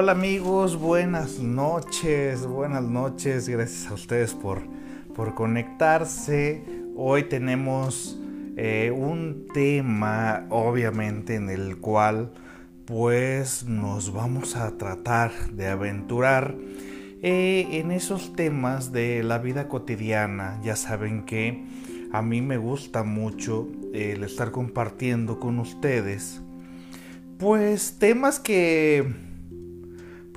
Hola amigos, buenas noches, buenas noches, gracias a ustedes por, por conectarse. Hoy tenemos eh, un tema, obviamente, en el cual pues nos vamos a tratar de aventurar eh, en esos temas de la vida cotidiana. Ya saben que a mí me gusta mucho el estar compartiendo con ustedes pues temas que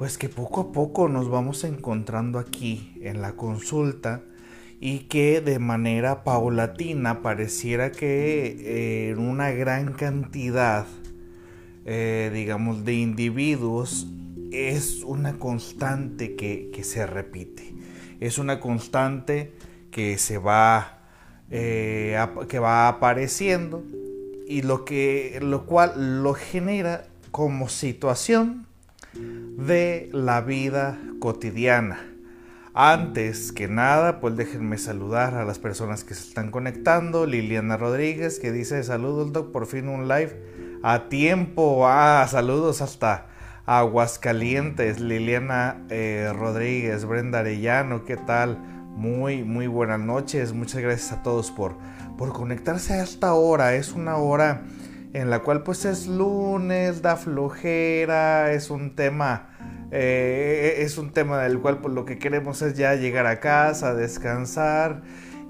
pues que poco a poco nos vamos encontrando aquí en la consulta y que de manera paulatina pareciera que eh, en una gran cantidad, eh, digamos, de individuos es una constante que, se repite. Es una constante que se va, eh, que va apareciendo y lo, que, lo cual lo genera como situación de la vida cotidiana. Antes que nada, pues déjenme saludar a las personas que se están conectando. Liliana Rodríguez que dice saludos doc, por fin un live a tiempo. Ah, saludos hasta Aguascalientes. Liliana eh, Rodríguez, Brenda Arellano, ¿qué tal? Muy, muy buenas noches. Muchas gracias a todos por, por conectarse a esta hora. Es una hora en la cual pues es lunes, da flojera, es un tema, eh, es un tema del cual pues lo que queremos es ya llegar a casa, descansar.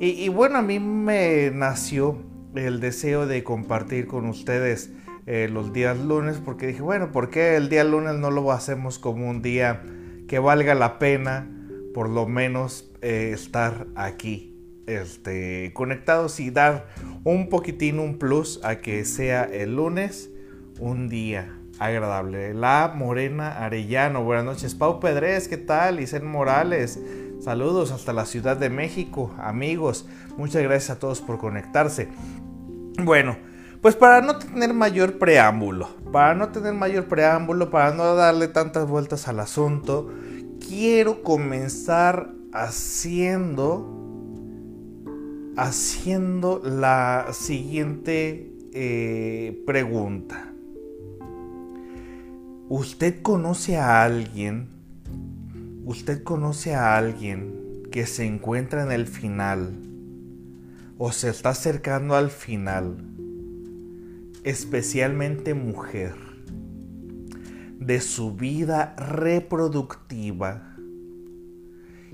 Y, bueno, a mí me nació el deseo de compartir con ustedes eh, los días lunes porque dije, bueno, ¿por qué el día lunes no lo hacemos como un día que valga la pena por lo menos eh, estar aquí? Este, conectados y dar un poquitín, un plus a que sea el lunes un día agradable. La Morena Arellano, buenas noches. Pau Pedrés, ¿qué tal? Isen Morales, saludos hasta la Ciudad de México, amigos. Muchas gracias a todos por conectarse. Bueno, pues para no tener mayor preámbulo, para no tener mayor preámbulo, para no darle tantas vueltas al asunto, quiero comenzar haciendo haciendo la siguiente eh, pregunta. ¿Usted conoce a alguien? ¿Usted conoce a alguien que se encuentra en el final o se está acercando al final? Especialmente mujer de su vida reproductiva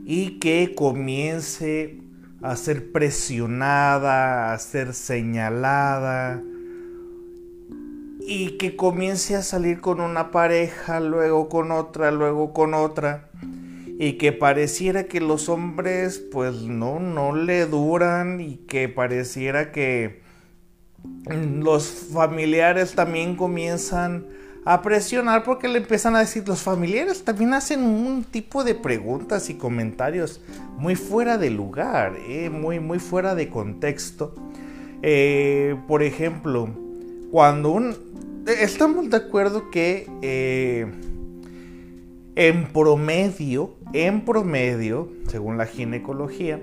y que comience a ser presionada, a ser señalada y que comience a salir con una pareja, luego con otra, luego con otra y que pareciera que los hombres pues no, no le duran y que pareciera que los familiares también comienzan a presionar porque le empiezan a decir, los familiares también hacen un tipo de preguntas y comentarios muy fuera de lugar, eh, muy, muy fuera de contexto. Eh, por ejemplo, cuando un... Estamos de acuerdo que eh, en promedio, en promedio, según la ginecología,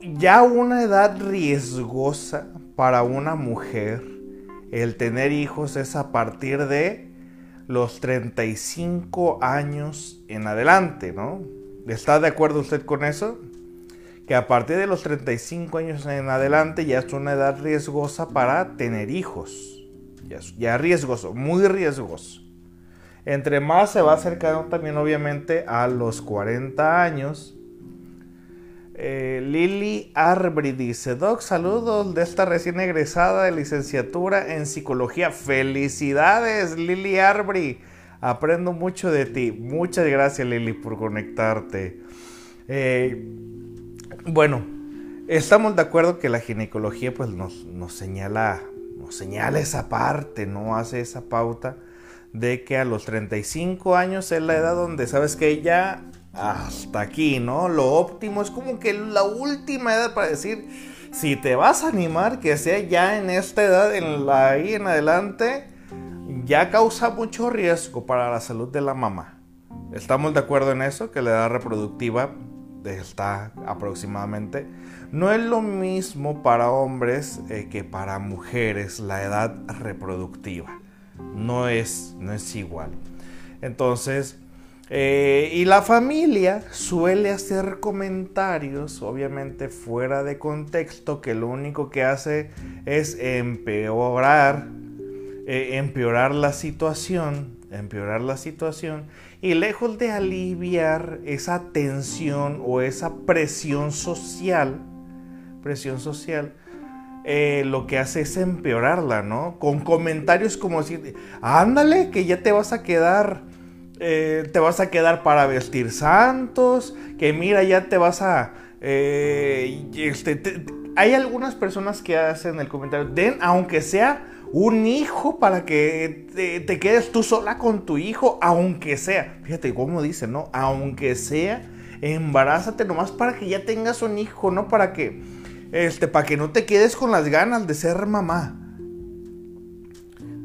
ya una edad riesgosa para una mujer el tener hijos es a partir de los 35 años en adelante, ¿no? ¿Está de acuerdo usted con eso? Que a partir de los 35 años en adelante ya es una edad riesgosa para tener hijos. Ya, ya riesgoso, muy riesgoso. Entre más se va acercando también obviamente a los 40 años, eh, Lili Arbri dice, Doc, saludos de esta recién egresada de licenciatura en psicología. Felicidades, Lili Arbri. Aprendo mucho de ti. Muchas gracias, Lili, por conectarte. Eh, bueno, estamos de acuerdo que la ginecología pues nos, nos, señala, nos señala esa parte, no hace esa pauta de que a los 35 años es la edad donde sabes que ya hasta aquí, ¿no? Lo óptimo es como que la última edad para decir, si te vas a animar, que sea ya en esta edad, en la ahí en adelante, ya causa mucho riesgo para la salud de la mamá. ¿Estamos de acuerdo en eso? Que la edad reproductiva está aproximadamente. No es lo mismo para hombres eh, que para mujeres la edad reproductiva. no es, no es igual. Entonces, eh, y la familia suele hacer comentarios, obviamente fuera de contexto, que lo único que hace es empeorar, eh, empeorar la situación, empeorar la situación, y lejos de aliviar esa tensión o esa presión social, presión social, eh, lo que hace es empeorarla, ¿no? Con comentarios como decir, ándale, que ya te vas a quedar eh, te vas a quedar para vestir santos, que mira, ya te vas a... Eh, este, hay algunas personas que hacen el comentario, den aunque sea un hijo para que te, quedes tú sola con tu hijo, aunque sea. Fíjate cómo dice, ¿no? Aunque sea, embarázate nomás para que ya tengas un hijo, no para que, este, para que no te quedes con las ganas de ser mamá.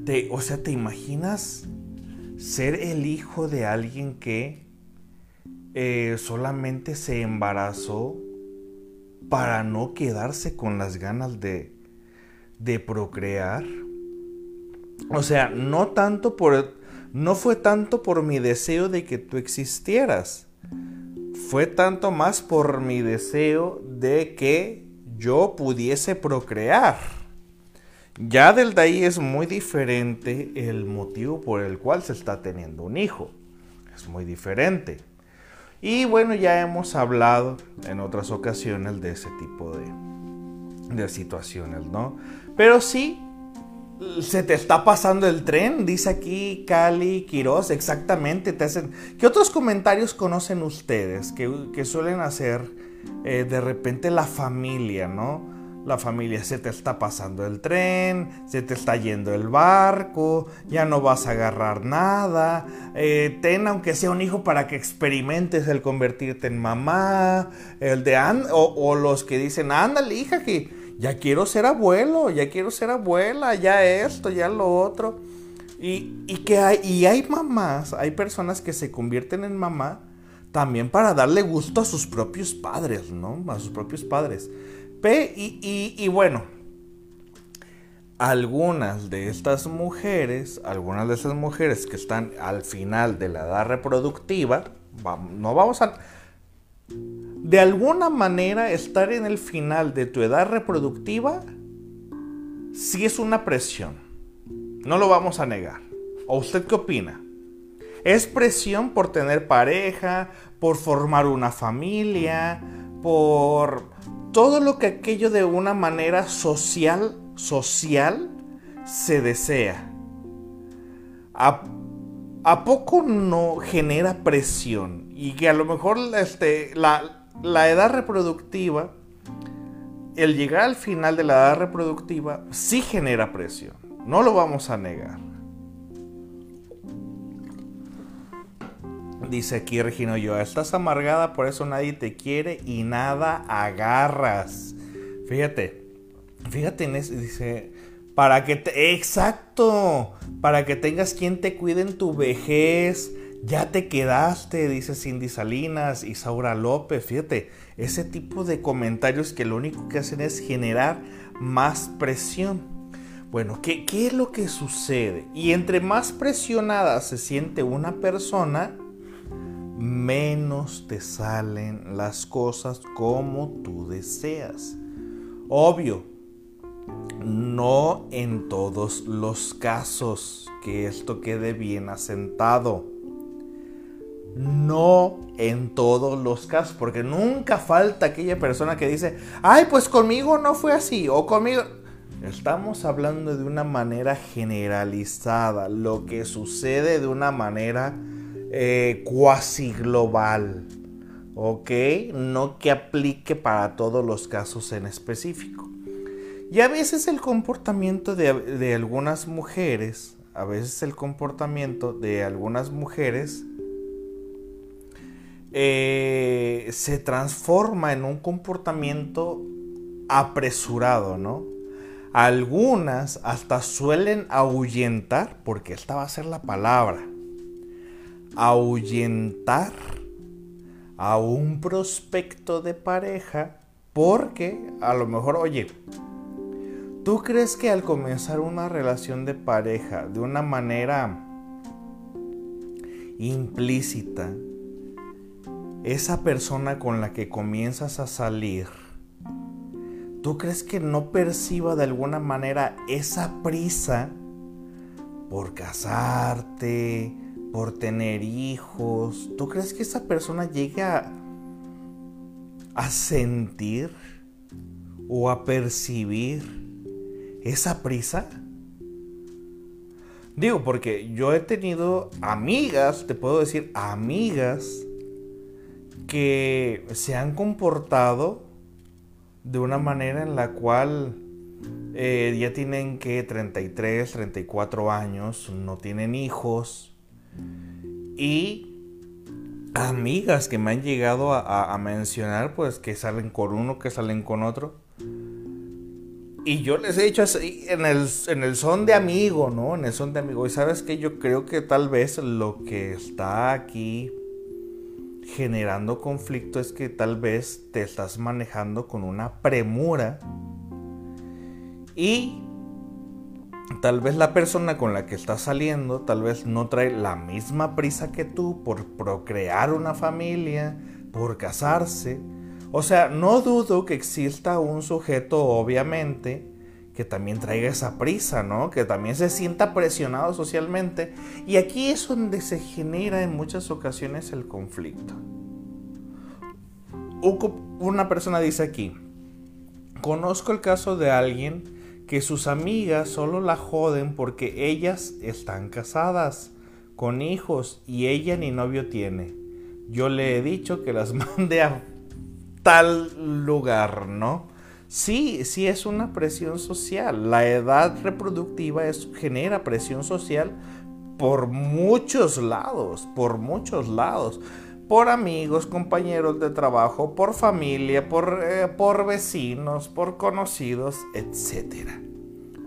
Te, o sea, ¿te imaginas ser el hijo de alguien que eh, solamente se embarazó para no quedarse con las ganas de, de procrear. O sea, no tanto por no fue tanto por mi deseo de que tú existieras. Fue tanto más por mi deseo de que yo pudiese procrear. Ya del de ahí es muy diferente el motivo por el cual se está teniendo un hijo. Es muy diferente. Y bueno, ya hemos hablado en otras ocasiones de ese tipo de, de situaciones, ¿no? Pero sí, se te está pasando el tren, dice aquí Cali Quiroz, exactamente. Te hacen... ¿Qué otros comentarios conocen ustedes que, suelen hacer eh, de repente la familia, ¿no? La familia se te está pasando el tren, se te está yendo el barco, ya no vas a agarrar nada, eh, ten aunque sea un hijo para que experimentes el convertirte en mamá, el de o, los que dicen, ándale hija que ya quiero ser abuelo, ya quiero ser abuela, ya esto, ya lo otro. Y, y que y hay mamás, hay personas que se convierten en mamá también para darle gusto a sus propios padres, ¿no? A sus propios padres. Y, bueno, algunas de estas mujeres, algunas de esas mujeres que están al final de la edad reproductiva, no vamos a... De alguna manera estar en el final de tu edad reproductiva sí es una presión. No lo vamos a negar. ¿O usted qué opina? Es presión por tener pareja, por formar una familia, por todo lo que aquello de una manera social, social, se desea. ¿A, poco no genera presión? Y que a lo mejor este, la, la edad reproductiva, el llegar al final de la edad reproductiva, sí genera presión. No lo vamos a negar. Dice aquí Regino yo, estás amargada, por eso nadie te quiere y nada agarras. Fíjate, fíjate en eso, dice, para que te, exacto, para que tengas quien te cuide en tu vejez, ya te quedaste, dice Cindy Salinas, y Saura López, fíjate, ese tipo de comentarios que lo único que hacen es generar más presión. Bueno, ¿qué, ¿qué, es lo que sucede? Y entre más presionada se siente una persona, menos te salen las cosas como tú deseas. Obvio, no en todos los casos que esto quede bien asentado. No en todos los casos, porque nunca falta aquella persona que dice, ay, pues conmigo no fue así, o conmigo... Estamos hablando de una manera generalizada, lo que sucede de una manera eh, cuasi global, ¿ok? No que aplique para todos los casos en específico. Y a veces el comportamiento de, algunas mujeres, a veces el comportamiento de algunas mujeres eh, se transforma en un comportamiento apresurado, ¿no? Algunas hasta suelen ahuyentar, porque esta va a ser la palabra, ahuyentar a un prospecto de pareja porque a lo mejor, oye, ¿Tú crees que al comenzar una relación de pareja de una manera implícita, esa persona con la que comienzas a salir, ¿tú crees que no perciba de alguna manera esa prisa por casarte, por tener hijos? ¿Tú crees que esa persona llegue a, sentir o a percibir esa prisa? Digo, porque yo he tenido amigas, te puedo decir, amigas que se han comportado de una manera en la cual eh, ya tienen que 33, 34 años, no tienen hijos y amigas que me han llegado a, mencionar pues que salen con uno, que salen con otro y yo les he dicho así en el, en el son de amigo, ¿no? En el son de amigo. Y sabes que yo creo que tal vez lo que está aquí generando conflicto es que tal vez te estás manejando con una premura y tal vez la persona con la que estás saliendo tal vez no trae la misma prisa que tú por procrear una familia, por casarse o sea, no dudo que exista un sujeto, obviamente, que también traiga esa prisa, ¿no? Que también se sienta presionado socialmente. Y aquí es donde se genera en muchas ocasiones el conflicto. Una persona dice aquí, conozco el caso de alguien que sus amigas solo la joden porque ellas están casadas, con hijos, y ella ni novio tiene. Yo le he dicho que las mande a tal lugar, ¿no? Sí, sí es una presión social. La edad reproductiva es, genera presión social por muchos lados, por muchos lados. Por amigos, compañeros de trabajo, por familia, por, eh, por vecinos, por conocidos, etc.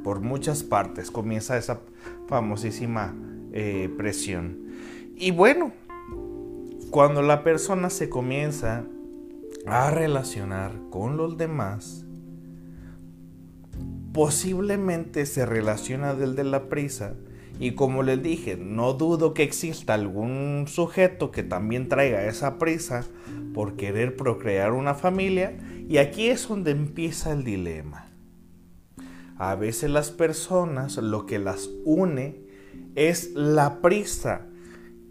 Por muchas partes comienza esa famosísima eh, presión. Y bueno, cuando la persona se comienza a relacionar con los demás, posiblemente se relaciona del de la prisa. Y como les dije, no dudo que exista algún sujeto que también traiga esa prisa por querer procrear una familia. Y aquí es donde empieza el dilema. A veces las personas lo que las une es la prisa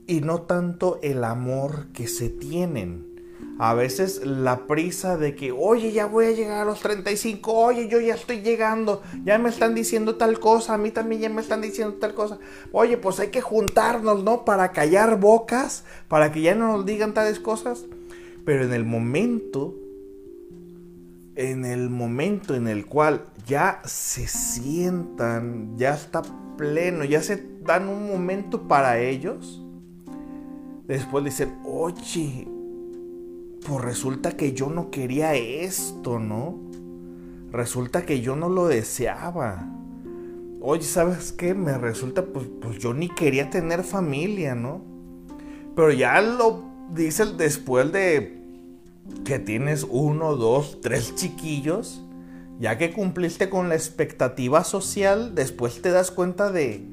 y no tanto el amor que se tienen a veces la prisa de que, oye, ya voy a llegar a los 35, oye, yo ya estoy llegando, ya me están diciendo tal cosa, a mí también ya me están diciendo tal cosa. Oye, pues hay que juntarnos, ¿no? Para callar bocas, para que ya no nos digan tales cosas. Pero en el momento, en el momento en el cual ya se sientan, ya está pleno, ya se dan un momento para ellos, después dicen, oye, pues resulta que yo no quería esto, ¿no? Resulta que yo no lo deseaba. Oye, ¿sabes qué? Me resulta, pues, pues yo ni quería tener familia, ¿no? Pero ya lo dice después de que tienes uno, dos, tres chiquillos, ya que cumpliste con la expectativa social, después te das cuenta de,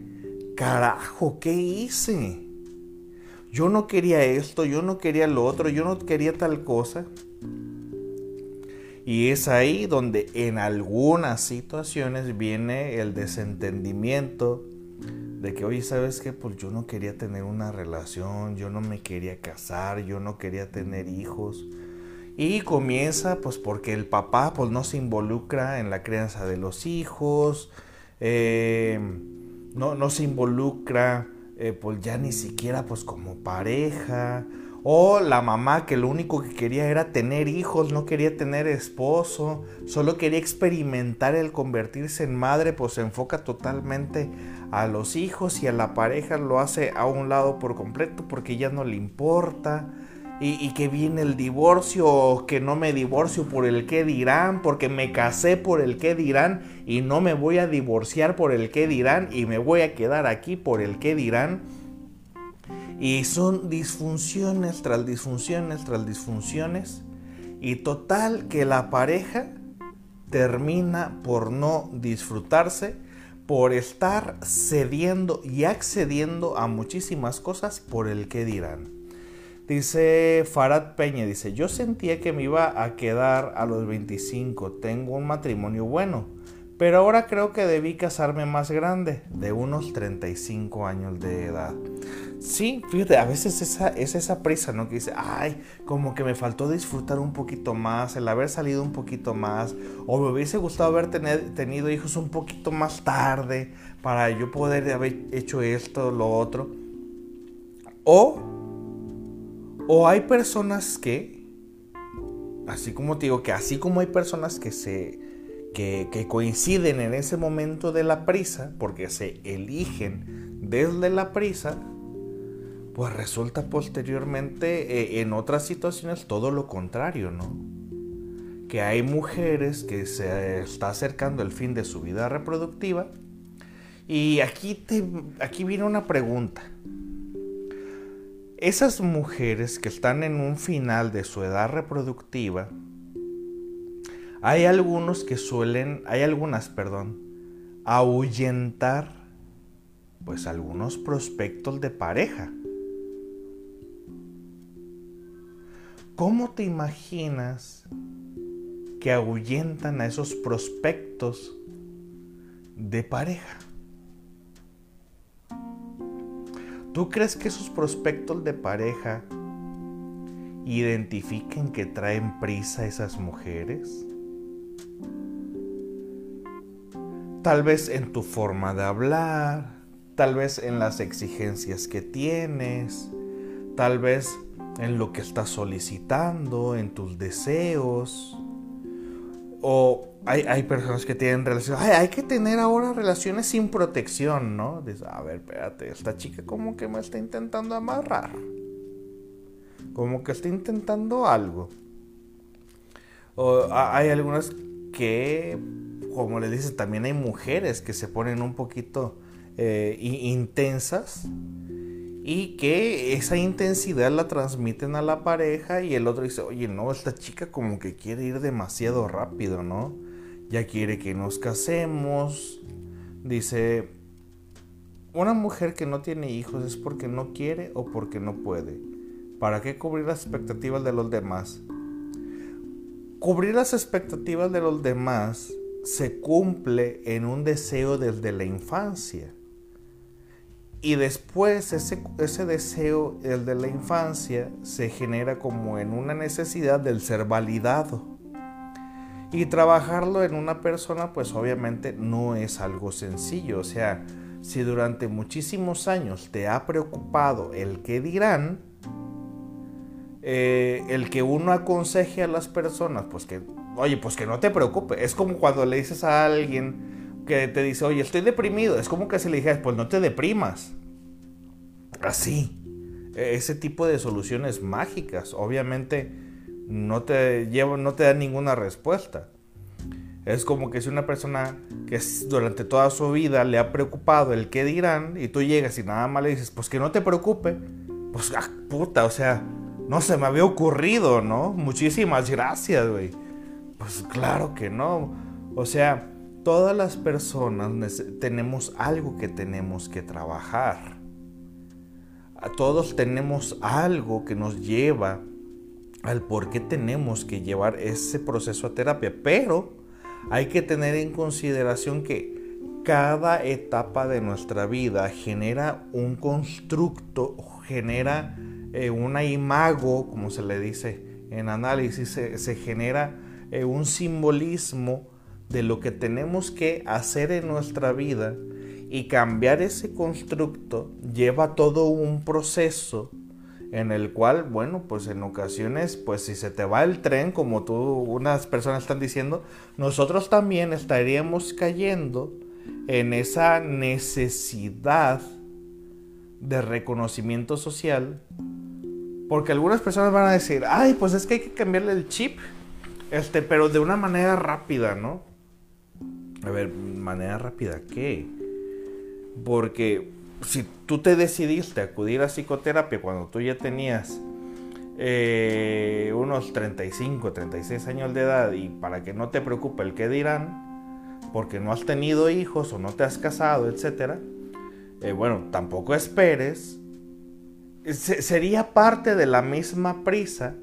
carajo, ¿qué hice? Yo no quería esto, yo no quería lo otro, yo no quería tal cosa. Y es ahí donde en algunas situaciones viene el desentendimiento de que, oye, ¿sabes qué? Pues yo no quería tener una relación, yo no me quería casar, yo no quería tener hijos. Y comienza pues porque el papá pues no se involucra en la crianza de los hijos, eh, no, no se involucra eh, pues ya ni siquiera pues como pareja. O la mamá que lo único que quería era tener hijos, no quería tener esposo, solo quería experimentar el convertirse en madre, pues se enfoca totalmente a los hijos y a la pareja lo hace a un lado por completo porque ya no le importa y, que viene el divorcio o que no me divorcio por el que dirán, porque me casé por el que dirán y no me voy a divorciar por el que dirán y me voy a quedar aquí por el que dirán. Y son disfunciones tras disfunciones tras disfunciones. Y total que la pareja termina por no disfrutarse, por estar cediendo y accediendo a muchísimas cosas por el que dirán. Dice Farad Peña, dice, yo sentía que me iba a quedar a los 25, tengo un matrimonio bueno, pero ahora creo que debí casarme más grande, de unos 35 años de edad. Sí, fíjate, a veces esa, es esa prisa, ¿no? Que dice, ay, como que me faltó disfrutar un poquito más, el haber salido un poquito más, o me hubiese gustado haber tenido hijos un poquito más tarde para yo poder haber hecho esto, lo otro. O o hay personas que, así como te digo, que así como hay personas que se que, coinciden en ese momento de la prisa, porque se eligen desde la prisa, pues resulta posteriormente eh, en otras situaciones todo lo contrario, ¿no? Que hay mujeres que se está acercando el fin de su vida reproductiva y aquí, te, aquí viene una pregunta esas mujeres que están en un final de su edad reproductiva, hay algunos que suelen, hay algunas, perdón, ahuyentar pues algunos prospectos de pareja. ¿Cómo te imaginas que ahuyentan a esos prospectos de pareja? ¿Tú crees que esos prospectos de pareja identifiquen que traen prisa esas mujeres? Tal vez en tu forma de hablar, tal vez en las exigencias que tienes, tal vez en lo que estás solicitando, en tus deseos. O hay, personas que tienen relaciones. hay que tener ahora relaciones sin protección, ¿no? Dice, a ver, espérate, esta chica como que me está intentando amarrar. Como que está intentando algo. O hay algunas que, como le dices, también hay mujeres que se ponen un poquito eh, intensas y que esa intensidad la transmiten a la pareja y el otro dice, oye, no, esta chica como que quiere ir demasiado rápido, ¿no? Ya quiere que nos casemos. Dice, una mujer que no tiene hijos es porque no quiere o porque no puede. ¿Para qué cubrir las expectativas de los demás? Cubrir las expectativas de los demás se cumple en un deseo desde la infancia. Y después ese, ese deseo, el de la infancia, se genera como en una necesidad del ser validado. Y trabajarlo en una persona pues obviamente no es algo sencillo. O sea, si durante muchísimos años te ha preocupado el que dirán, eh, el que uno aconseje a las personas, pues que, oye, pues que no te preocupes. Es como cuando le dices a alguien que te dice, oye, estoy deprimido. Es como que si le dijeras, pues no te deprimas. Así. E, ese tipo de soluciones mágicas. Obviamente no te, lleva, no te da ninguna respuesta. Es como que si una persona que durante toda su vida le ha preocupado el qué dirán y tú llegas y nada más le dices, pues que no te preocupe, pues ah, puta, o sea, no se me había ocurrido, ¿no? Muchísimas gracias, güey. Pues claro que no. O sea, todas las personas tenemos algo que tenemos que trabajar. Todos tenemos algo que nos lleva al por qué tenemos que llevar ese proceso a terapia. Pero hay que tener en consideración que cada etapa de nuestra vida genera un constructo, genera eh, una imago, como se le dice en análisis, se, genera eh, un simbolismo de lo que tenemos que hacer en nuestra vida y cambiar ese constructo lleva todo un proceso en el cual, bueno, pues en ocasiones, pues si se te va el tren, como tú, unas personas están diciendo, nosotros también estaríamos cayendo en esa necesidad de reconocimiento social, porque algunas personas van a decir, ay, pues es que hay que cambiarle el chip, este, pero de una manera rápida, ¿no? A ver, manera rápida, ¿qué? Porque si tú te decidiste acudir a psicoterapia cuando tú ya tenías eh, unos 35, 36 años de edad y para que no te preocupe el que dirán, porque no has tenido hijos o no te has casado, etc. Eh, bueno, tampoco esperes. sería parte de la misma prisa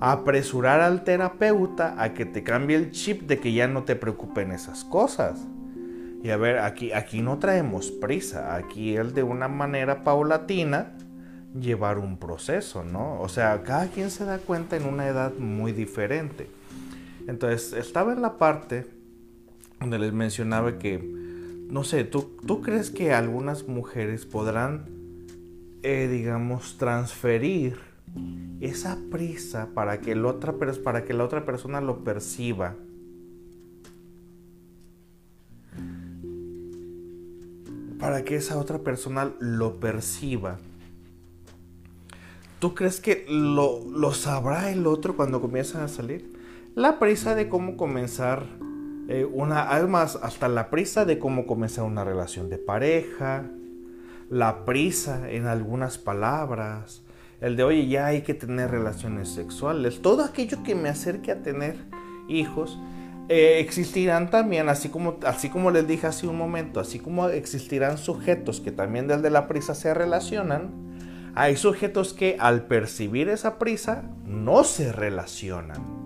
apresurar al terapeuta a que te cambie el chip de que ya no te preocupen esas cosas. Y a ver, aquí, aquí no traemos prisa, aquí es de una manera paulatina llevar un proceso, ¿no? O sea, cada quien se da cuenta en una edad muy diferente. Entonces, estaba en la parte donde les mencionaba que, no sé, ¿tú, tú crees que algunas mujeres podrán, eh, digamos, transferir esa prisa para que, otra, para que la otra persona lo perciba? Para que esa otra persona lo perciba ¿Tú crees que lo, sabrá el otro cuando comienzan a salir? La prisa de cómo comenzar eh, una, además, hasta la prisa de cómo comenzar una relación de pareja, la prisa en algunas palabras, el de oye, ya hay que tener relaciones sexuales, todo aquello que me acerque a tener hijos, eh, existirán también, así como, así como les dije hace un momento, así como existirán sujetos que también desde la prisa se relacionan, hay sujetos que al percibir esa prisa no se relacionan.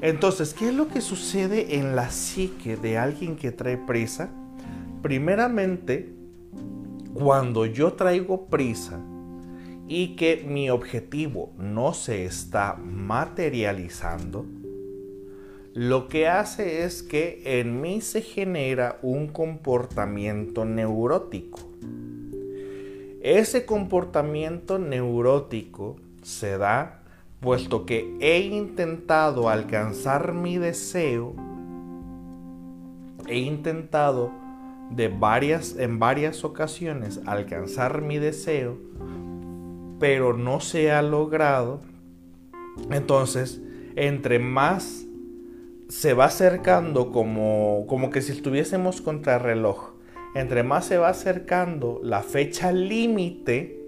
Entonces, ¿qué es lo que sucede en la psique de alguien que trae prisa? Primeramente, cuando yo traigo prisa y que mi objetivo no se está materializando, lo que hace es que en mí se genera un comportamiento neurótico. Ese comportamiento neurótico se da puesto que he intentado alcanzar mi deseo, he intentado de varias en varias ocasiones alcanzar mi deseo, pero no se ha logrado. Entonces, entre más se va acercando como como que si estuviésemos contra reloj entre más se va acercando la fecha límite,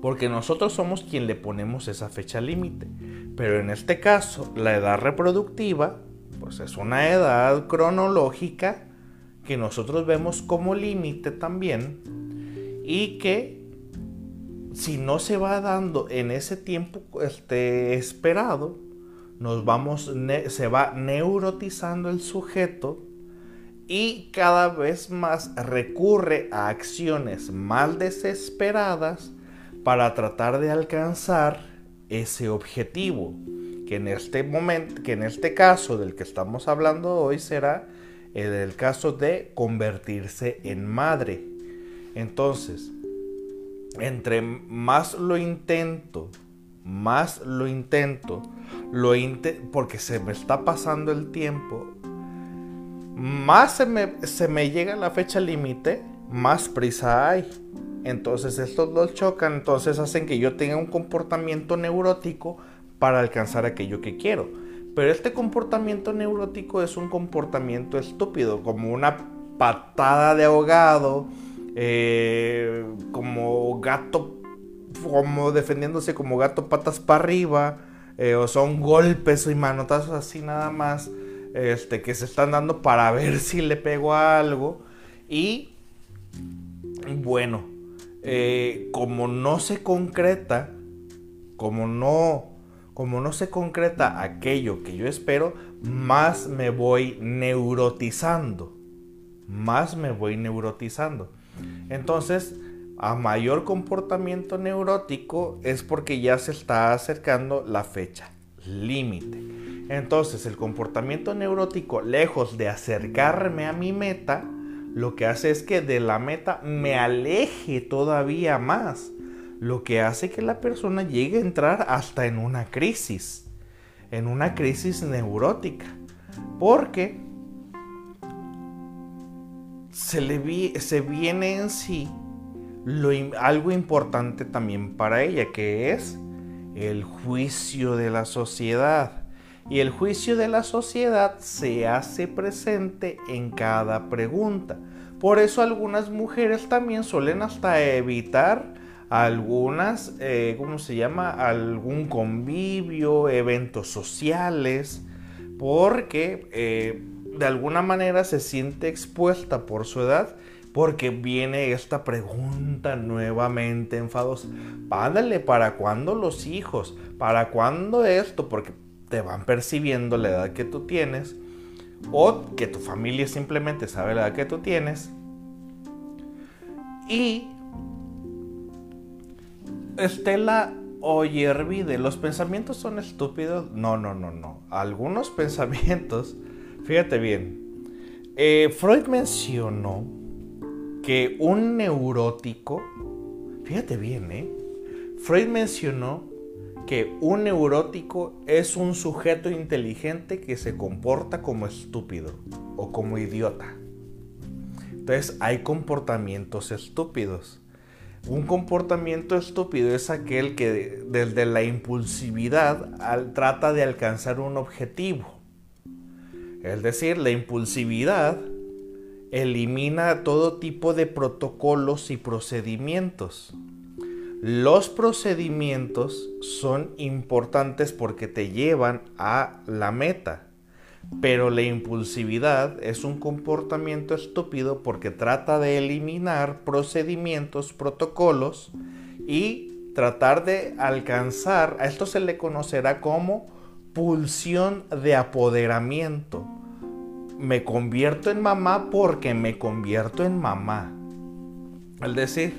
porque nosotros somos quien le ponemos esa fecha límite. Pero en este caso, la edad reproductiva, pues es una edad cronológica que nosotros vemos como límite también y que si no se va dando en ese tiempo este, esperado, nos vamos, se va neurotizando el sujeto y cada vez más recurre a acciones más desesperadas para tratar de alcanzar ese objetivo, que en este momento, que en este caso del que estamos hablando hoy será el caso de convertirse en madre. Entonces, entre más lo intento, más lo intento, lo porque se me está pasando el tiempo, más se me, llega la fecha límite, más prisa hay. Entonces estos dos chocan, entonces hacen que yo tenga un comportamiento neurótico para alcanzar aquello que quiero. Pero este comportamiento neurótico es un comportamiento estúpido, como una patada de ahogado, eh, como gato, como defendiéndose como gato patas para arriba, eh, o son golpes y manotazos así nada más este, que se están dando para ver si le pego a algo. Y bueno, eh, como no se concreta, como no, como no se concreta aquello que yo espero, más me voy neurotizando. Más me voy neurotizando. Entonces, a mayor comportamiento neurótico es porque ya se está acercando la fecha límite. Entonces el comportamiento neurótico, lejos de acercarme a mi meta, lo que hace es que de la meta me aleje todavía más. Lo que hace que la persona llegue a entrar hasta en una crisis, en una crisis neurótica. Porque se, le se viene en sí algo importante también para ella, que es el juicio de la sociedad. Y el juicio de la sociedad se hace presente en cada pregunta. Por eso algunas mujeres también suelen hasta evitar algunas, eh, ¿cómo se llama? Algún convivio, eventos sociales, porque eh, de alguna manera se siente expuesta por su edad, porque viene esta pregunta nuevamente enfadosa. Ándale, ¿para cuándo los hijos? ¿Para cuándo esto? Porque te van percibiendo la edad que tú tienes, o que tu familia simplemente sabe la edad que tú tienes. Y Estela Oyervide, ¿los pensamientos son estúpidos? No, no, no, no. Algunos pensamientos, fíjate bien, eh, Freud mencionó que un neurótico, fíjate bien, ¿eh? Freud mencionó que un neurótico es un sujeto inteligente que se comporta como estúpido o como idiota. Entonces hay comportamientos estúpidos. Un comportamiento estúpido es aquel que desde la impulsividad trata de alcanzar un objetivo. Es decir, la impulsividad elimina todo tipo de protocolos y procedimientos. Los procedimientos son importantes porque te llevan a la meta. Pero la impulsividad es un comportamiento estúpido porque trata de eliminar procedimientos, protocolos y tratar de alcanzar, a esto se le conocerá como pulsión de apoderamiento. Me convierto en mamá porque me convierto en mamá. Es decir,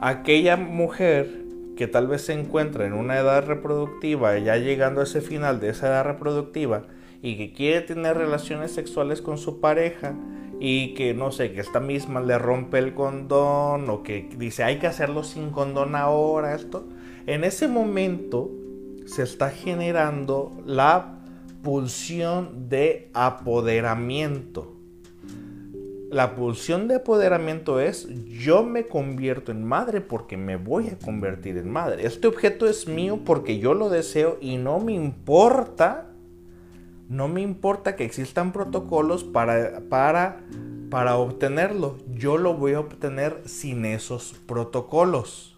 aquella mujer que tal vez se encuentra en una edad reproductiva, ya llegando a ese final de esa edad reproductiva, y que quiere tener relaciones sexuales con su pareja y que no sé, que esta misma le rompe el condón o que dice hay que hacerlo sin condón ahora, esto, en ese momento se está generando la pulsión de apoderamiento. La pulsión de apoderamiento es yo me convierto en madre porque me voy a convertir en madre. Este objeto es mío porque yo lo deseo y no me importa no me importa que existan protocolos para, para, para obtenerlo. Yo lo voy a obtener sin esos protocolos.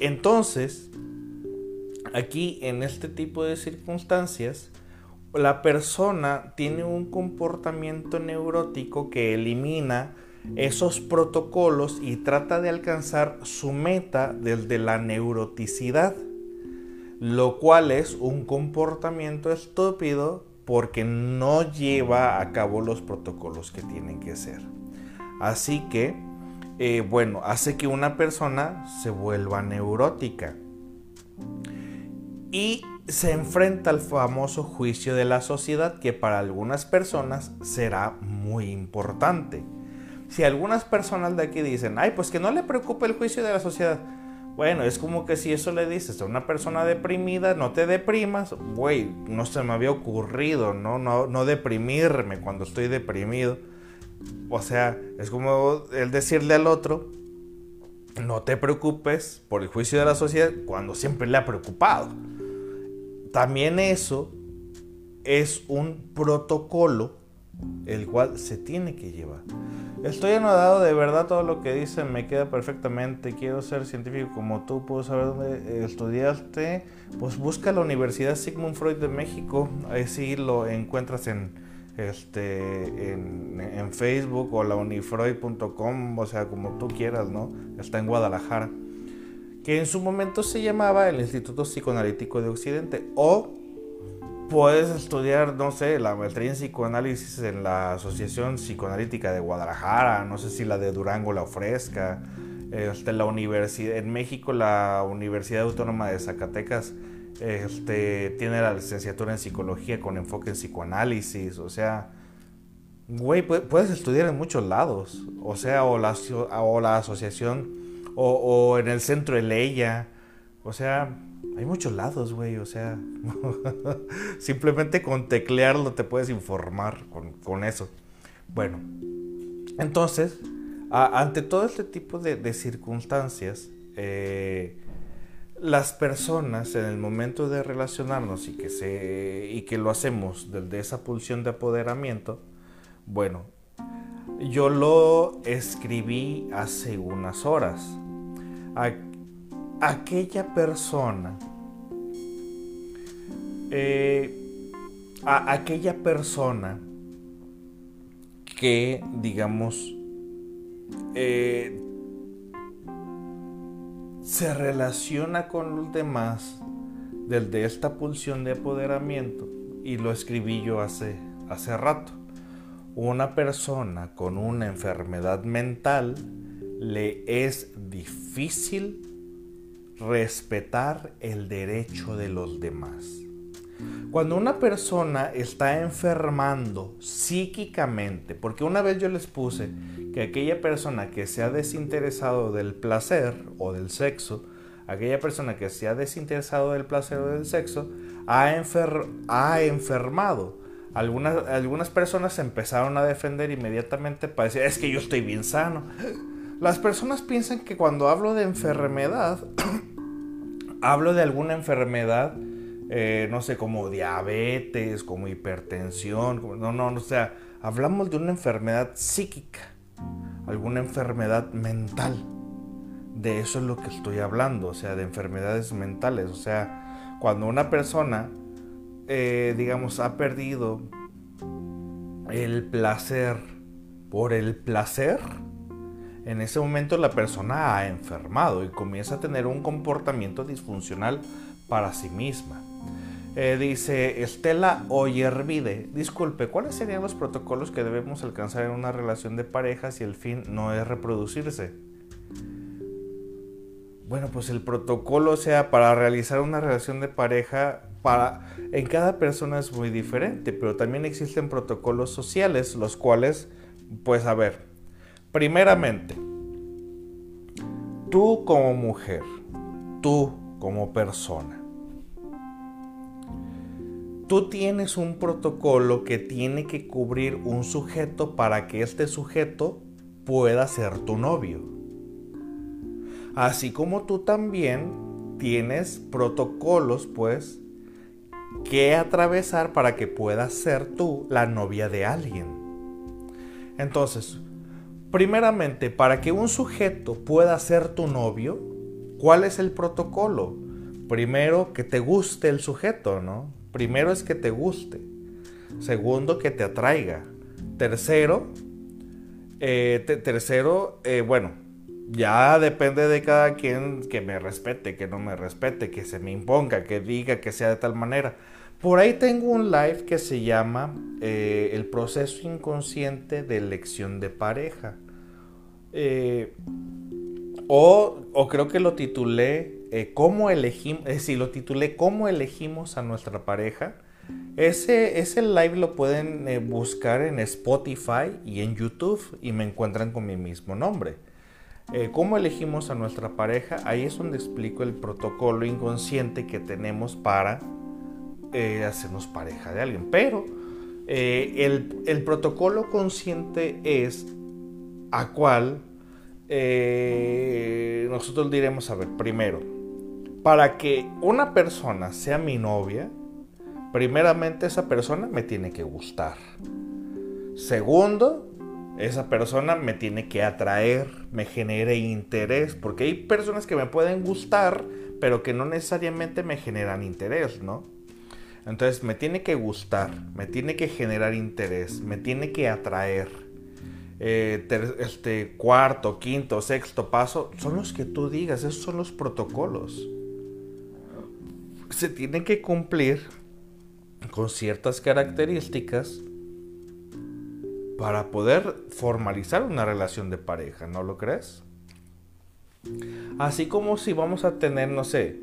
Entonces, aquí en este tipo de circunstancias, la persona tiene un comportamiento neurótico que elimina esos protocolos y trata de alcanzar su meta desde la neuroticidad lo cual es un comportamiento estúpido porque no lleva a cabo los protocolos que tienen que ser. Así que, eh, bueno, hace que una persona se vuelva neurótica y se enfrenta al famoso juicio de la sociedad que para algunas personas será muy importante. Si algunas personas de aquí dicen, ay, pues que no le preocupe el juicio de la sociedad, bueno, es como que si eso le dices a una persona deprimida, no te deprimas, güey, no se me había ocurrido, ¿no? No, no deprimirme cuando estoy deprimido. O sea, es como el decirle al otro, no te preocupes por el juicio de la sociedad cuando siempre le ha preocupado. También eso es un protocolo el cual se tiene que llevar. Estoy anodado de verdad todo lo que dicen, me queda perfectamente. Quiero ser científico como tú, puedo saber dónde estudiaste. Pues busca la Universidad Sigmund Freud de México, ahí sí lo encuentras en, este, en, Facebook o la unifreud.com, o sea, como tú quieras, ¿no? Está en Guadalajara. Que en su momento se llamaba el Instituto Psicoanalítico de Occidente o puedes estudiar, no sé, la maestría en psicoanálisis en la Asociación Psicoanalítica de Guadalajara, no sé si la de Durango la ofrezca, este, la universidad, en México la Universidad Autónoma de Zacatecas este, tiene la licenciatura en psicología con enfoque en psicoanálisis, o sea, güey, puedes estudiar en muchos lados, o sea, o la, o la asociación, o, en el centro de Leia, o sea, hay muchos lados, güey, o sea, simplemente con teclearlo te puedes informar con, eso. Bueno, entonces, ante todo este tipo de, circunstancias, eh, las personas en el momento de relacionarnos y que, se, y que lo hacemos desde esa pulsión de apoderamiento, bueno, yo lo escribí hace unas horas. Aquella persona, eh, a aquella persona que, digamos, eh, se relaciona con los demás desde esta pulsión de apoderamiento y lo escribí yo hace, hace rato. Una persona con una enfermedad mental le es difícil respetar el derecho de los demás. Cuando una persona está enfermando psíquicamente, porque una vez yo les puse que aquella persona que se ha desinteresado del placer o del sexo, aquella persona que se ha desinteresado del placer o del sexo, ha, ha enfermado. Algunas, algunas personas empezaron a defender inmediatamente para decir, es que yo estoy bien sano. Las personas piensan que cuando hablo de enfermedad, hablo de alguna enfermedad eh, no sé, como diabetes, como hipertensión, no, no, o sea, hablamos de una enfermedad psíquica, alguna enfermedad mental. De eso es lo que estoy hablando, o sea, de enfermedades mentales. O sea, cuando una persona, eh, digamos, ha perdido el placer por el placer, en ese momento la persona ha enfermado y comienza a tener un comportamiento disfuncional para sí misma. Eh, dice Estela Oyervide, disculpe, ¿cuáles serían los protocolos que debemos alcanzar en una relación de pareja si el fin no es reproducirse? Bueno, pues el protocolo, sea, para realizar una relación de pareja, para, en cada persona es muy diferente, pero también existen protocolos sociales, los cuales, pues a ver, primeramente, tú como mujer, tú como persona, tú tienes un protocolo que tiene que cubrir un sujeto para que este sujeto pueda ser tu novio. Así como tú también tienes protocolos, pues, que atravesar para que puedas ser tú la novia de alguien. Entonces, primeramente, para que un sujeto pueda ser tu novio, ¿cuál es el protocolo? Primero, que te guste el sujeto, ¿no? Primero es que te guste. Segundo, que te atraiga. Tercero, eh, tercero, eh, bueno, ya depende de cada quien que me respete, que no me respete, que se me imponga, que diga que sea de tal manera. Por ahí tengo un live que se llama eh, El proceso inconsciente de elección de pareja. O, o, creo que lo titulé eh, cómo elegimos, lo titulé cómo elegimos a nuestra pareja. Ese, ese live lo pueden eh, buscar en Spotify y en YouTube y me encuentran con mi mismo nombre. Eh, ¿Cómo elegimos a nuestra pareja? Ahí es donde explico el protocolo inconsciente que tenemos para hacernos pareja de alguien. Pero el, el, protocolo consciente es a cual nosotros diremos, a ver, primero, para que una persona sea mi novia, primeramente esa persona me tiene que gustar. Segundo, esa persona me tiene que atraer, me genere interés, porque hay personas que me pueden gustar, pero que no necesariamente me generan interés, ¿no? Entonces me tiene que gustar, me tiene que generar interés, me tiene que atraer. Eh, este cuarto, quinto, sexto paso, son los que tú digas, esos son los protocolos se tiene que cumplir con ciertas características para poder formalizar una relación de pareja, ¿no lo crees? Así como si vamos a tener, no sé,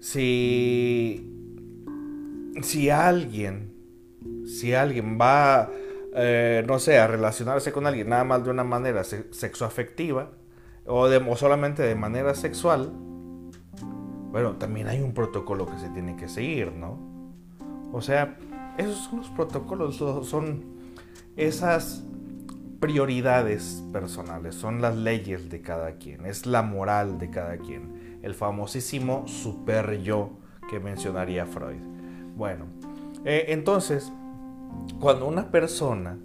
si, si alguien, si alguien va, eh, no sé, a relacionarse con alguien nada más de una manera sexoafectiva o, de, o solamente de manera sexual, bueno, también hay un protocolo que se tiene que seguir, ¿no? O sea, esos son los protocolos, son esas prioridades personales, son las leyes de cada quien, es la moral de cada quien, el famosísimo super yo que mencionaría Freud. Bueno, eh, entonces, cuando una persona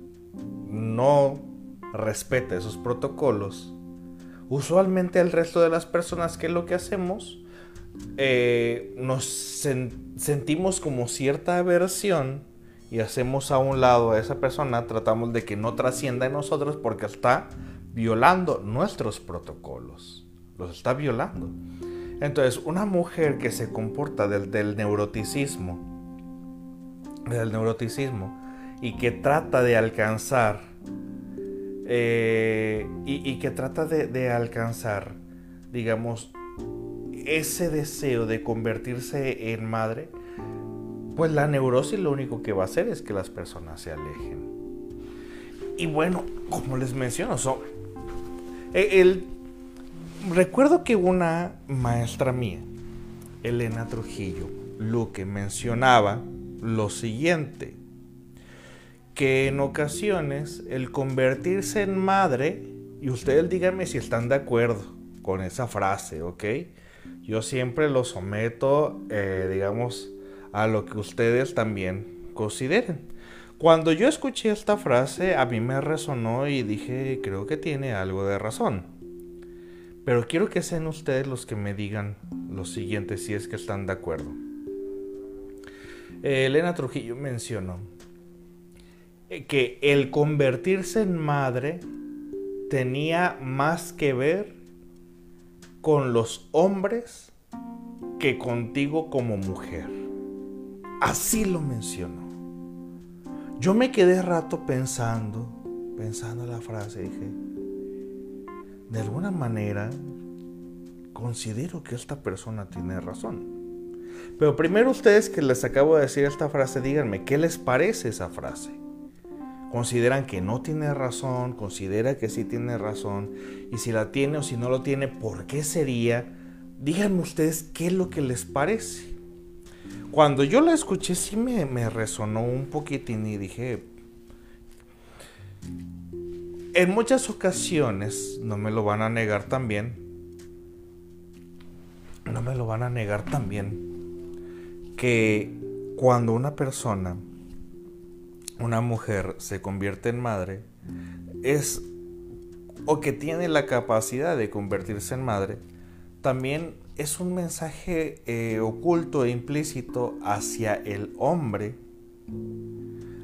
no respeta esos protocolos, usualmente el resto de las personas que lo que hacemos eh, nos sentimos como cierta aversión y hacemos a un lado a esa persona, tratamos de que no trascienda en nosotros porque está violando nuestros protocolos, los está violando. Entonces, una mujer que se comporta del, del neuroticismo, del neuroticismo, y que trata de alcanzar, eh, y, que trata de alcanzar, digamos, ese deseo de convertirse en madre, pues la neurosis lo único que va a hacer es que las personas se alejen. Y bueno, como les menciono, e, el, recuerdo que una maestra mía, Elena Trujillo, lo que mencionaba lo siguiente, que en ocasiones el convertirse en madre, y ustedes díganme si están de acuerdo con esa frase, ¿ok? Yo siempre lo someto, eh, digamos, a lo que ustedes también consideren. Cuando yo escuché esta frase, a mí me resonó y dije, creo que tiene algo de razón. Pero quiero que sean ustedes los que me digan lo siguiente, si es que están de acuerdo. Elena Trujillo mencionó que el convertirse en madre tenía más que ver con los hombres que contigo como mujer. Así lo mencionó. Yo me quedé rato pensando, pensando la frase, dije, de alguna manera considero que esta persona tiene razón. Pero primero ustedes que les acabo de decir esta frase, díganme, ¿qué les parece esa frase? ¿Consideran que no tiene razón? ¿Considera que sí tiene razón? Y si la tiene o si no lo tiene, ¿por qué sería? Díganme ustedes qué es lo que les parece. Cuando yo la escuché sí me, resonó un poquitín y dije, en muchas ocasiones, no me lo van a negar también, no me lo van a negar también, que cuando una persona, una mujer se convierte en madre, es, o que tiene la capacidad de convertirse en madre, también es un mensaje eh, oculto e implícito hacia el hombre,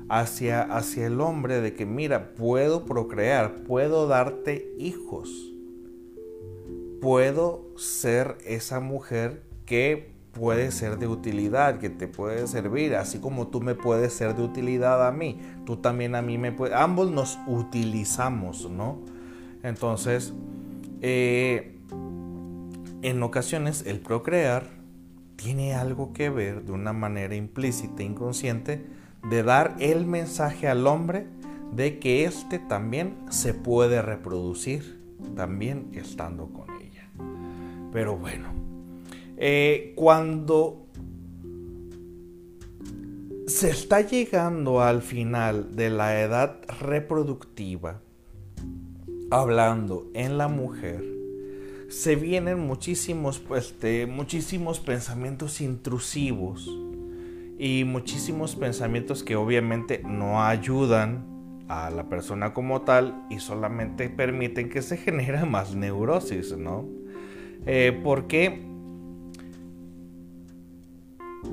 hacia, hacia el hombre de que mira, puedo procrear, puedo darte hijos, puedo ser esa mujer que puede ser de utilidad, que te puede servir, así como tú me puedes ser de utilidad a mí, tú también a mí me puedes, ambos nos utilizamos, ¿no? Entonces, eh, en ocasiones el procrear tiene algo que ver de una manera implícita inconsciente de dar el mensaje al hombre de que éste también se puede reproducir, también estando con ella. Pero bueno, eh, cuando se está llegando al final de la edad reproductiva, hablando en la mujer, se vienen muchísimos, pues, muchísimos pensamientos intrusivos y muchísimos pensamientos que obviamente no ayudan a la persona como tal y solamente permiten que se genere más neurosis, ¿no? Eh, porque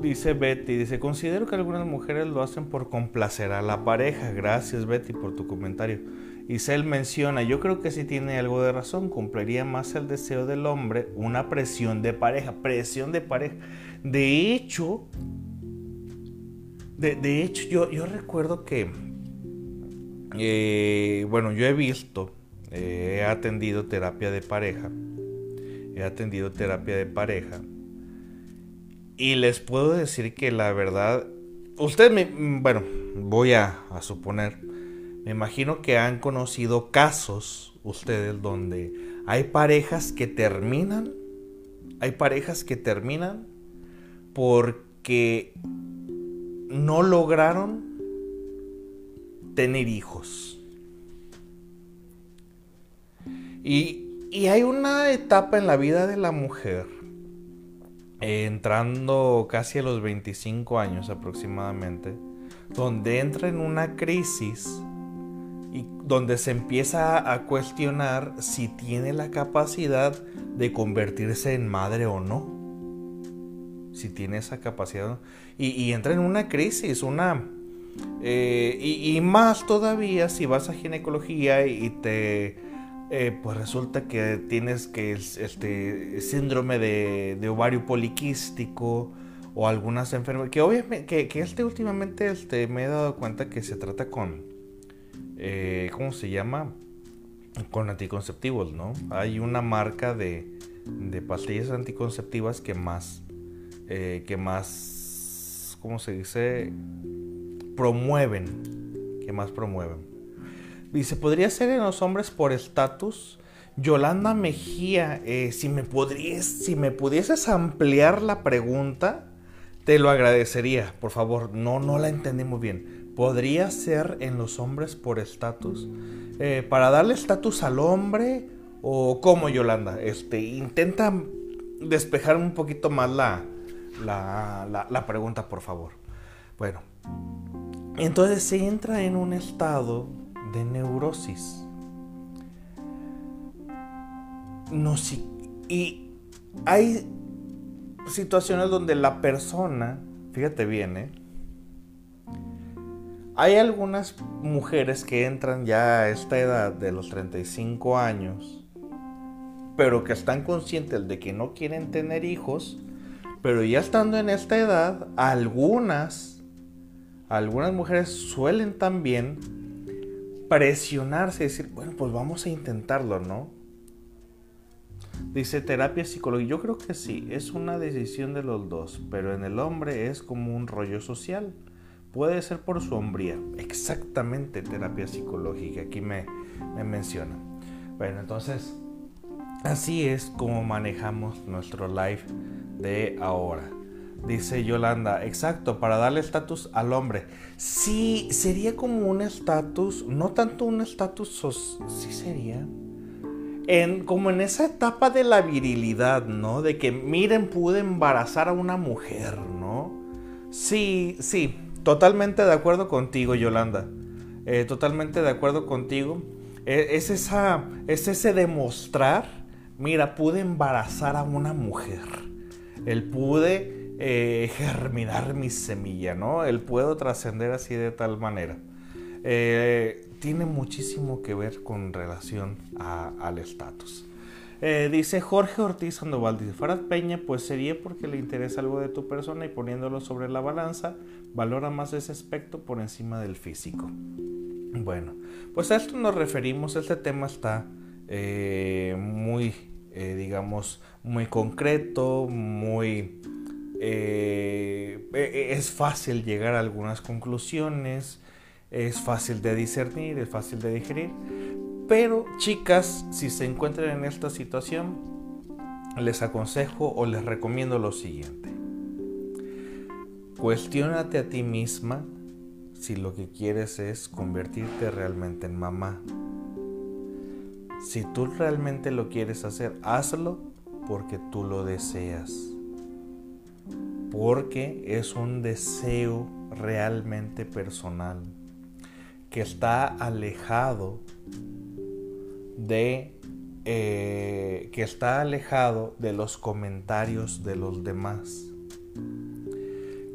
dice Betty, dice, considero que algunas mujeres lo hacen por complacer a la pareja. Gracias Betty por tu comentario. Y Isel menciona, yo creo que sí tiene algo de razón, cumpliría más el deseo del hombre una presión de pareja, presión de pareja. De hecho, de, hecho yo, yo, recuerdo que, eh, bueno, yo he visto, eh, he atendido terapia de pareja, he atendido terapia de pareja, y les puedo decir que la verdad, usted me, bueno, voy a, a suponer, me imagino que han conocido casos ustedes donde hay parejas que terminan, hay parejas que terminan porque no lograron tener hijos. Y, y, hay una etapa en la vida de la mujer, entrando casi a los 25 años aproximadamente, donde entra en una crisis donde se empieza a cuestionar si tiene la capacidad de convertirse en madre o no. Si tiene esa capacidad. Y, y entra en una crisis, una... Eh, y, más todavía si vas a ginecología y te... Eh, pues resulta que tienes que este síndrome de, de ovario poliquístico o algunas enfermedades que obviamente que, este últimamente este, me he dado cuenta que se trata con eh, ¿cómo se llama? Con anticonceptivos, ¿no? Hay una marca de, de pastillas anticonceptivas que más, eh, que más, ¿cómo se dice? Promueven, que más promueven. Dice, ¿podría ser en los hombres por estatus? Yolanda Mejía, eh, si, me podrías, si me pudieses ampliar la pregunta, te lo agradecería, por favor. No, no la entendí muy bien podría ser en los hombres por estatus. Eh, para darle estatus al hombre o cómo Yolanda. Este, intenta despejar un poquito más la, la, la, pregunta, por favor. Bueno, entonces se entra en un estado de neurosis. No, si, y hay situaciones donde la persona, fíjate bien, ¿eh? Hay algunas mujeres que entran ya a esta edad de los 35 años, pero que están conscientes de que no quieren tener hijos, pero ya estando en esta edad, algunas, algunas mujeres suelen también presionarse decir, bueno, pues vamos a intentarlo, ¿no? Dice terapia psicológica. Yo creo que sí, es una decisión de los dos, pero en el hombre es como un rollo social. Puede ser por su hombría. Exactamente terapia psicológica. Aquí me, me menciona. Bueno, entonces, así es como manejamos nuestro live de ahora. Dice Yolanda, exacto, para darle estatus al hombre. Sí, sería como un estatus, no tanto un estatus, sí sería. En, como en esa etapa de la virilidad, ¿no? De que miren, pude embarazar a una mujer, ¿no? Sí, sí, Totalmente de acuerdo contigo, Yolanda. Eh, totalmente de acuerdo contigo. Eh, es, esa, es ese demostrar, mira, pude embarazar a una mujer. El pude eh, germinar mi semilla, ¿no? El puedo trascender así de tal manera. tiene muchísimo que ver con relación al estatus. Eh, dice Jorge Ortiz Sandoval, dice Farad Peña, pues sería porque le interesa algo de tu persona y poniéndolo sobre la balanza, valora más ese aspecto por encima del físico. Bueno, pues a esto nos referimos, este tema está eh, muy, eh, digamos, muy concreto, muy... es fácil llegar a algunas conclusiones, es fácil de discernir, es fácil de digerir, pero chicas, si se encuentran en esta situación, les aconsejo o les recomiendo lo siguiente. Cuestiónate a ti misma si lo que quieres es convertirte realmente en mamá. Si tú realmente lo quieres hacer, hazlo porque tú lo deseas. Porque es un deseo realmente personal que está alejado de eh, que está alejado de los comentarios de los demás,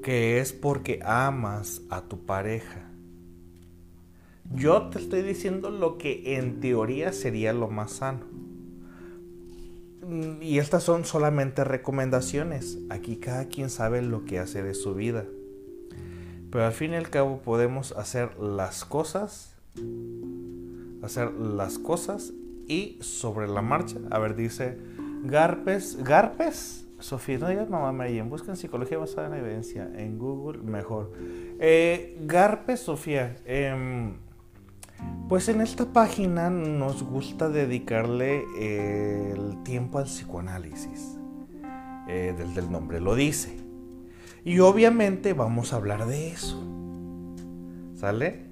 que es porque amas a tu pareja. Yo te estoy diciendo lo que en teoría sería lo más sano. Y estas son solamente recomendaciones. Aquí cada quien sabe lo que hace de su vida. Pero al fin y al cabo podemos hacer las cosas hacer las cosas y sobre la marcha, a ver, dice Garpes, Garpes, Sofía, no digas mamá María, busquen psicología basada en evidencia, en Google mejor. Eh, Garpes, Sofía, em, pues en esta página nos gusta dedicarle el tiempo al psicoanálisis, eh, desde el nombre lo dice. Y obviamente vamos a hablar de eso. ¿Sale?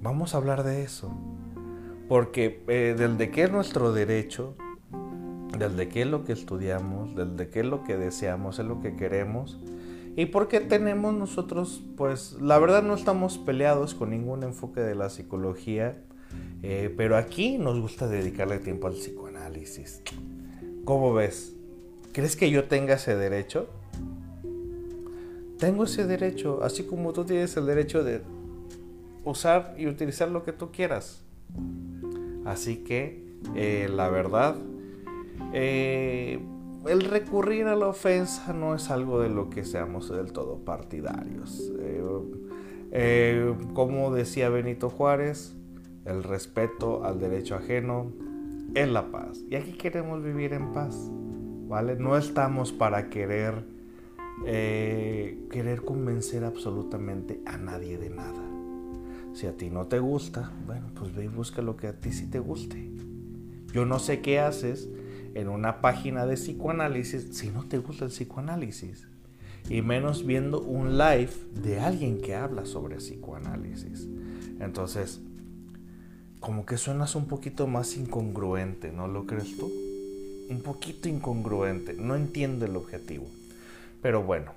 Vamos a hablar de eso. Porque eh, desde que es nuestro derecho, desde que es lo que estudiamos, desde que es lo que deseamos, es lo que queremos, y porque tenemos nosotros, pues la verdad no estamos peleados con ningún enfoque de la psicología, Eh, pero aquí nos gusta dedicarle tiempo al psicoanálisis. ¿Cómo ves? ¿Crees que yo tenga ese derecho? Tengo ese derecho, así como tú tienes el derecho de usar y utilizar lo que tú quieras. Así que, eh, la verdad, eh, el recurrir a la ofensa no es algo de lo que seamos del todo partidarios. Eh, como decía Benito Juárez, el respeto al derecho ajeno es la paz. Y aquí queremos vivir en paz, ¿vale? No estamos para querer, querer convencer absolutamente a nadie de nada. Si a ti no te gusta, bueno, pues ve y busca lo que a ti sí te guste. Yo no sé qué haces en una página de psicoanálisis si no te gusta el psicoanálisis. Y menos viendo un live de alguien que habla sobre psicoanálisis. Entonces, como que suenas un poquito más incongruente, ¿no lo crees tú? Un poquito incongruente, no entiendo el objetivo. Pero bueno,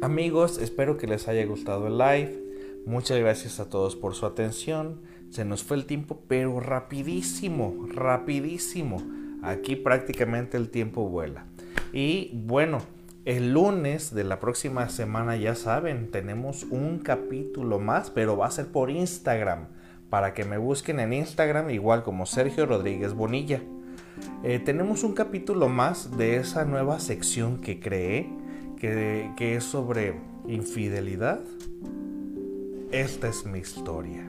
amigos, espero que les haya gustado el live. Muchas gracias a todos por su atención. Se nos fue el tiempo, pero rapidísimo, rapidísimo. Aquí prácticamente el tiempo vuela. Y bueno, el lunes de la próxima semana, ya saben, tenemos un capítulo más, pero va a ser por Instagram. Para que me busquen en Instagram, igual como Sergio Rodríguez Bonilla. Eh, tenemos un capítulo más de esa nueva sección que creé, que, que es sobre infidelidad esta es mi historia.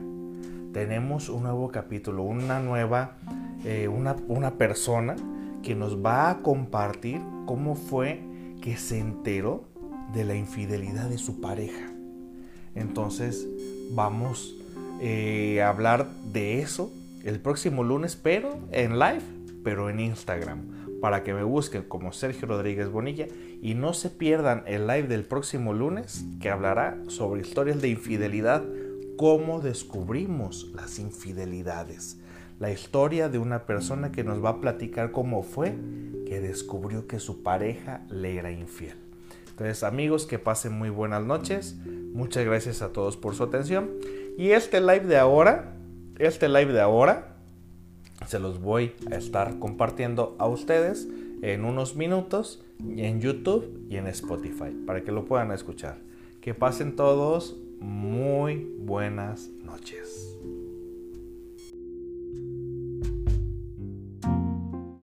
Tenemos un nuevo capítulo, una nueva, eh, una, una persona que nos va a compartir cómo fue que se enteró de la infidelidad de su pareja. Entonces vamos eh, a hablar de eso el próximo lunes, pero en live, pero en Instagram para que me busquen como Sergio Rodríguez Bonilla y no se pierdan el live del próximo lunes que hablará sobre historias de infidelidad, cómo descubrimos las infidelidades. La historia de una persona que nos va a platicar cómo fue que descubrió que su pareja le era infiel. Entonces amigos, que pasen muy buenas noches. Muchas gracias a todos por su atención. Y este live de ahora, este live de ahora, se los voy a estar compartiendo a ustedes en unos minutos en YouTube y en Spotify para que lo puedan escuchar. Que pasen todos muy buenas noches.